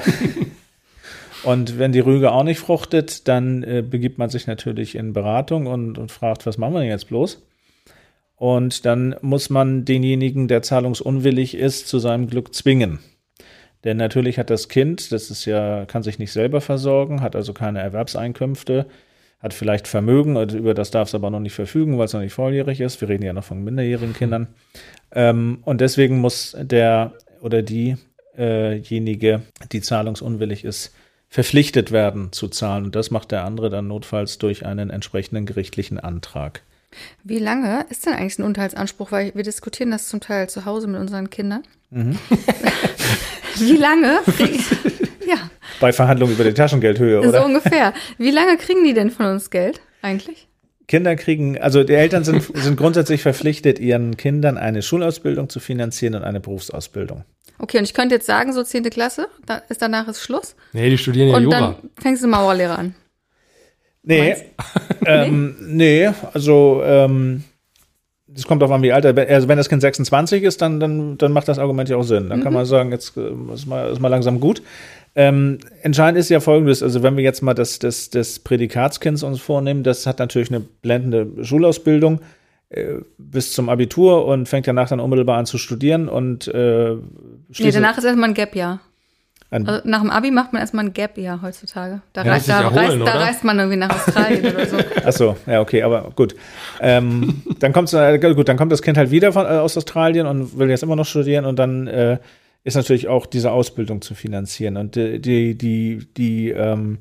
und wenn die Rüge auch nicht fruchtet, dann äh, begibt man sich natürlich in Beratung und, und fragt, was machen wir denn jetzt bloß? Und dann muss man denjenigen, der zahlungsunwillig ist, zu seinem Glück zwingen. Denn natürlich hat das Kind, das ist ja, kann sich nicht selber versorgen, hat also keine Erwerbseinkünfte, hat vielleicht Vermögen, über das darf es aber noch nicht verfügen, weil es noch nicht volljährig ist. Wir reden ja noch von minderjährigen Kindern. Ähm, und deswegen muss der oder diejenige, die zahlungsunwillig ist, verpflichtet werden zu zahlen. Und das macht der andere dann notfalls durch einen entsprechenden gerichtlichen Antrag. Wie lange ist denn eigentlich ein Unterhaltsanspruch? Weil wir diskutieren das zum Teil zu Hause mit unseren Kindern. Mhm. Wie lange? ja. Bei Verhandlungen über die Taschengeldhöhe, oder? So ungefähr. Wie lange kriegen die denn von uns Geld eigentlich? Kinder kriegen, also die Eltern sind, sind grundsätzlich verpflichtet, ihren Kindern eine Schulausbildung zu finanzieren und eine Berufsausbildung. Okay, und ich könnte jetzt sagen, so 10. Klasse, da ist danach ist Schluss. Nee, die studieren ja und Jura. Und dann fängst du Mauerlehrer an. Nee, ähm, nee, also ähm, das kommt auf an, wie alt er Also wenn das Kind 26 ist, dann, dann, dann macht das Argument ja auch Sinn. Dann mhm. kann man sagen, jetzt äh, ist mal, ist mal langsam gut. Ähm, entscheidend ist ja folgendes, also wenn wir jetzt mal das, das, das Prädikatskind uns vornehmen, das hat natürlich eine blendende Schulausbildung bis zum Abitur und fängt danach dann unmittelbar an zu studieren und äh, Nee, danach ist erstmal ein Gap-Jahr. Also nach dem Abi macht man erstmal ein Gap-Jahr heutzutage. Da, ja, reist, da, erholen, reist, da, reist, man irgendwie nach Australien oder so. Ach so, ja, okay, aber gut. Ähm, dann, kommt's, äh, gut. dann kommt das Kind halt wieder von, äh, aus Australien und will jetzt immer noch studieren und dann äh, ist natürlich auch diese Ausbildung zu finanzieren. Und die, die, die, die, ähm,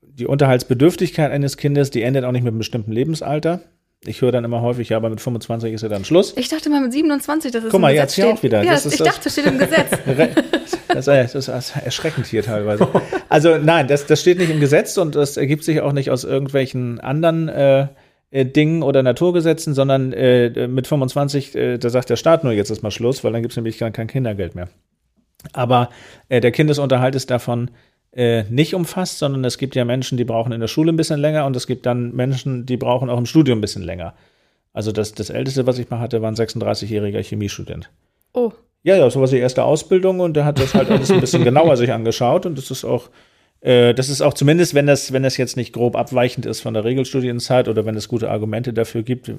die Unterhaltsbedürftigkeit eines Kindes, die endet auch nicht mit einem bestimmten Lebensalter. Ich höre dann immer häufig, ja, aber mit 25 ist ja dann Schluss. Ich dachte mal mit 27, das ist Guck mal, jetzt hier auch wieder. Ja, das, das ich das, dachte, das steht im Gesetz. das, ist, das ist erschreckend hier teilweise. Also nein, das, das steht nicht im Gesetz und das ergibt sich auch nicht aus irgendwelchen anderen äh, äh Dingen oder Naturgesetzen, sondern äh, mit 25, äh, da sagt der Staat nur, jetzt ist mal Schluss, weil dann gibt es nämlich kein, kein Kindergeld mehr. Aber äh, der Kindesunterhalt ist davon äh, nicht umfasst, sondern es gibt ja Menschen, die brauchen in der Schule ein bisschen länger und es gibt dann Menschen, die brauchen auch im Studium ein bisschen länger. Also das, das Älteste, was ich mal hatte, war ein 36-jähriger Chemiestudent. Oh. Ja, ja, so war die erste Ausbildung und der hat das halt alles ein bisschen genauer sich angeschaut und das ist auch das ist auch zumindest, wenn das, wenn das jetzt nicht grob abweichend ist von der Regelstudienzeit oder wenn es gute Argumente dafür gibt, äh,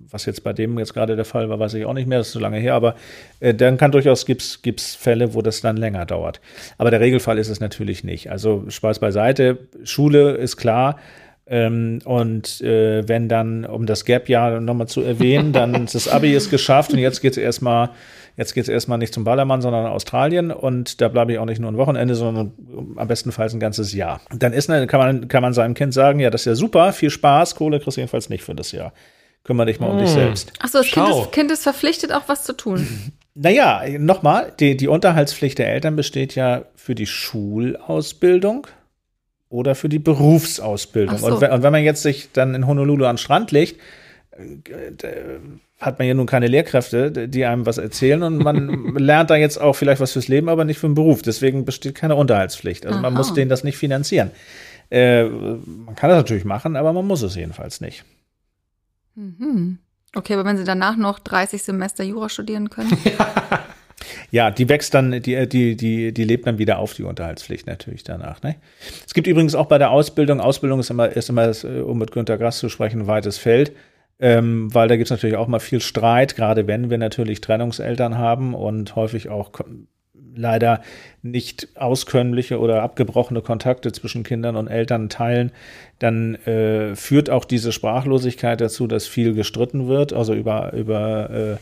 was jetzt bei dem jetzt gerade der Fall war, weiß ich auch nicht mehr, das ist so lange her, aber äh, dann kann durchaus gibt's gibt's Fälle, wo das dann länger dauert. Aber der Regelfall ist es natürlich nicht. Also Spaß beiseite, Schule ist klar. Ähm, und äh, wenn dann, um das Gap-Jahr nochmal zu erwähnen, dann das Abi ist geschafft und jetzt geht es erstmal Jetzt geht es erstmal nicht zum Ballermann, sondern nach Australien und da bleibe ich auch nicht nur ein Wochenende, sondern am bestenfalls ein ganzes Jahr. Dann ist, kann man, kann man seinem Kind sagen, ja, das ist ja super, viel Spaß, Kohle kriegst du jedenfalls nicht für das Jahr. Kümmere dich mal um dich hm. selbst. Achso, das kind ist, kind ist verpflichtet, auch was zu tun. Naja, nochmal, die, die Unterhaltspflicht der Eltern besteht ja für die Schulausbildung oder für die Berufsausbildung. So. Und, wenn, und, wenn, man jetzt sich dann in Honolulu an den Strand legt, äh, hat man ja nun keine Lehrkräfte, die einem was erzählen und man lernt da jetzt auch vielleicht was fürs Leben, aber nicht für den Beruf. Deswegen besteht keine Unterhaltspflicht. Also Aha. man muss denen das nicht finanzieren. Äh, man kann das natürlich machen, aber man muss es jedenfalls nicht. Mhm. Okay, aber wenn Sie danach noch 30 Semester Jura studieren können? Ja, die wächst dann, die, die, die, die lebt dann wieder auf, die Unterhaltspflicht natürlich danach. Ne? Es gibt übrigens auch bei der Ausbildung, Ausbildung ist immer, ist immer, um mit Günter Grass zu sprechen, ein weites Feld ähm, weil da gibt es natürlich auch mal viel Streit, gerade wenn wir natürlich Trennungseltern haben und häufig auch leider nicht auskömmliche oder abgebrochene Kontakte zwischen Kindern und Eltern teilen, dann äh, führt auch diese Sprachlosigkeit dazu, dass viel gestritten wird, also über, über äh,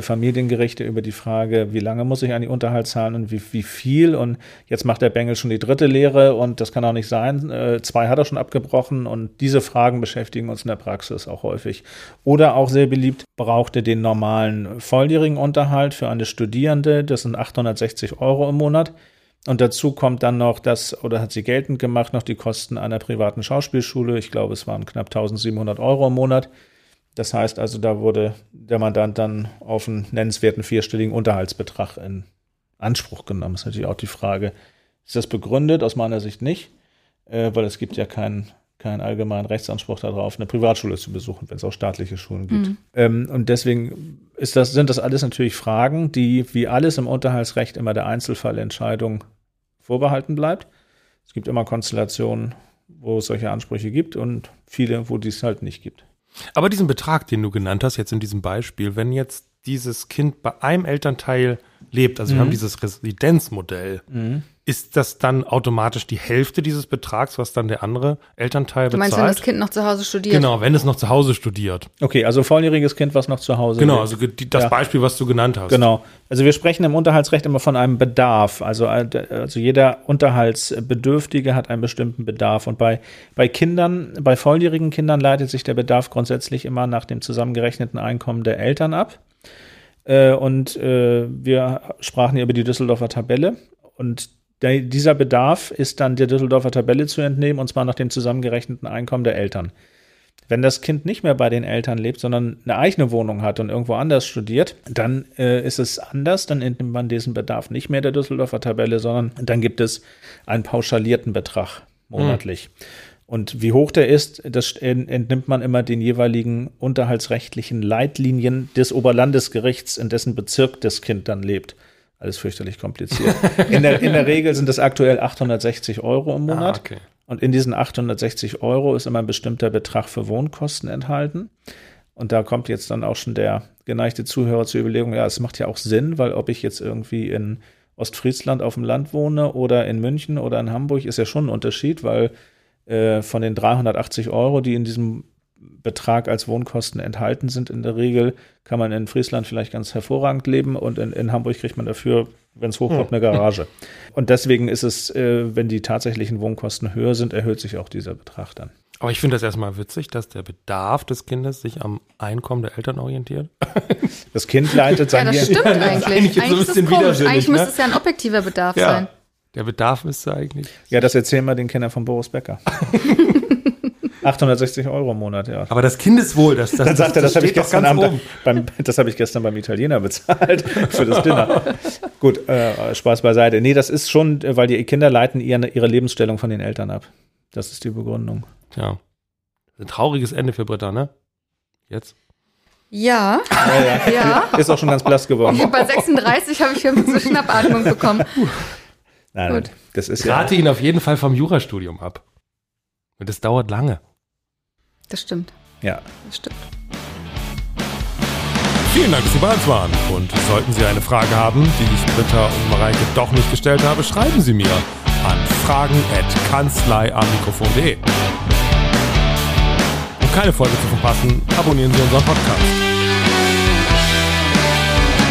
Familiengerichte über die Frage, wie lange muss ich an die Unterhalt zahlen und wie, wie viel. Und jetzt macht der Bengel schon die dritte Lehre und das kann auch nicht sein. Äh, zwei hat er schon abgebrochen und diese Fragen beschäftigen uns in der Praxis auch häufig. Oder auch sehr beliebt, braucht er den normalen volljährigen Unterhalt für eine Studierende. Das sind 860 Euro im Monat. Und dazu kommt dann noch das, oder hat sie geltend gemacht, noch die Kosten einer privaten Schauspielschule. Ich glaube, es waren knapp 1700 Euro im Monat. Das heißt also, da wurde der Mandant dann auf einen nennenswerten vierstelligen Unterhaltsbetrag in Anspruch genommen. Das ist natürlich auch die Frage, ist das begründet? Aus meiner Sicht nicht, äh, weil es gibt ja keinen keinen allgemeinen Rechtsanspruch darauf, eine Privatschule zu besuchen, wenn es auch staatliche Schulen gibt. Mhm. Ähm, und deswegen ist das, sind das alles natürlich Fragen, die wie alles im Unterhaltsrecht immer der Einzelfallentscheidung vorbehalten bleibt. Es gibt immer Konstellationen, wo es solche Ansprüche gibt und viele, wo dies halt nicht gibt. Aber diesen Betrag, den du genannt hast, jetzt in diesem Beispiel, wenn jetzt dieses Kind bei einem Elternteil lebt, also mhm. wir haben dieses Residenzmodell, mhm ist das dann automatisch die Hälfte dieses Betrags, was dann der andere Elternteil bezahlt? Du meinst, wenn das Kind noch zu Hause studiert? Genau, wenn es noch zu Hause studiert. Okay, also volljähriges Kind, was noch zu Hause Genau, also die, das ja. Beispiel, was du genannt hast. Genau. Also wir sprechen im Unterhaltsrecht immer von einem Bedarf. Also, also jeder Unterhaltsbedürftige hat einen bestimmten Bedarf. Und bei, bei Kindern, bei volljährigen Kindern leitet sich der Bedarf grundsätzlich immer nach dem zusammengerechneten Einkommen der Eltern ab. Äh, und äh, wir sprachen hier über die Düsseldorfer Tabelle. Und der, dieser Bedarf ist dann der Düsseldorfer Tabelle zu entnehmen, und zwar nach dem zusammengerechneten Einkommen der Eltern. Wenn das Kind nicht mehr bei den Eltern lebt, sondern eine eigene Wohnung hat und irgendwo anders studiert, dann äh, ist es anders. Dann entnimmt man diesen Bedarf nicht mehr der Düsseldorfer Tabelle, sondern dann gibt es einen pauschalierten Betrag monatlich. Mhm. Und wie hoch der ist, das entnimmt man immer den jeweiligen unterhaltsrechtlichen Leitlinien des Oberlandesgerichts, in dessen Bezirk das Kind dann lebt. Alles fürchterlich kompliziert. In der, in der Regel sind es aktuell 860 Euro im Monat. Ah, okay. Und in diesen 860 Euro ist immer ein bestimmter Betrag für Wohnkosten enthalten. Und da kommt jetzt dann auch schon der geneigte Zuhörer zur Überlegung, ja, es macht ja auch Sinn, weil ob ich jetzt irgendwie in Ostfriesland auf dem Land wohne oder in München oder in Hamburg, ist ja schon ein Unterschied, weil äh, von den 380 Euro, die in diesem Betrag als Wohnkosten enthalten sind. In der Regel kann man in Friesland vielleicht ganz hervorragend leben und in, in Hamburg kriegt man dafür, wenn es hochkommt, eine Garage. Und deswegen ist es, äh, wenn die tatsächlichen Wohnkosten höher sind, erhöht sich auch dieser Betrag dann. Aber ich finde das erstmal witzig, dass der Bedarf des Kindes sich am Einkommen der Eltern orientiert. Das Kind leitet sein Ja, das stimmt eigentlich. eigentlich, eigentlich, ist es eigentlich ne? müsste es ja ein objektiver Bedarf ja. sein. Der Bedarf müsste eigentlich. Ja, das erzählen wir den Kindern von Boris Becker. 860 Euro im Monat, ja. Aber das Kindeswohl, das, das, Dann sagt er, das, das habe ich gestern Abend beim, das habe ich gestern beim Italiener bezahlt für das Dinner. Gut, äh, Spaß beiseite. Nee, das ist schon, weil die Kinder leiten ihre, ihre Lebensstellung von den Eltern ab. Das ist die Begründung. Ja. Ein trauriges Ende für Britta, ne? Jetzt? Ja. Ja, ja. ja. Ist auch schon ganz blass geworden. Bei 36 habe ich eine Schnappatmung bekommen. Nein, Gut. das ist Ich rate ja. ihn auf jeden Fall vom Jurastudium ab. Und das dauert lange. Das stimmt. Ja. Das stimmt. Vielen Dank, dass Sie bei uns waren. Und sollten Sie eine Frage haben, die ich Britta und Mareike doch nicht gestellt habe, schreiben Sie mir an fragen.kanzleiamikrofon.de. Um keine Folge zu verpassen, abonnieren Sie unseren Podcast.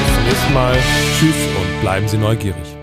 Bis zum nächsten Mal. Tschüss und bleiben Sie neugierig.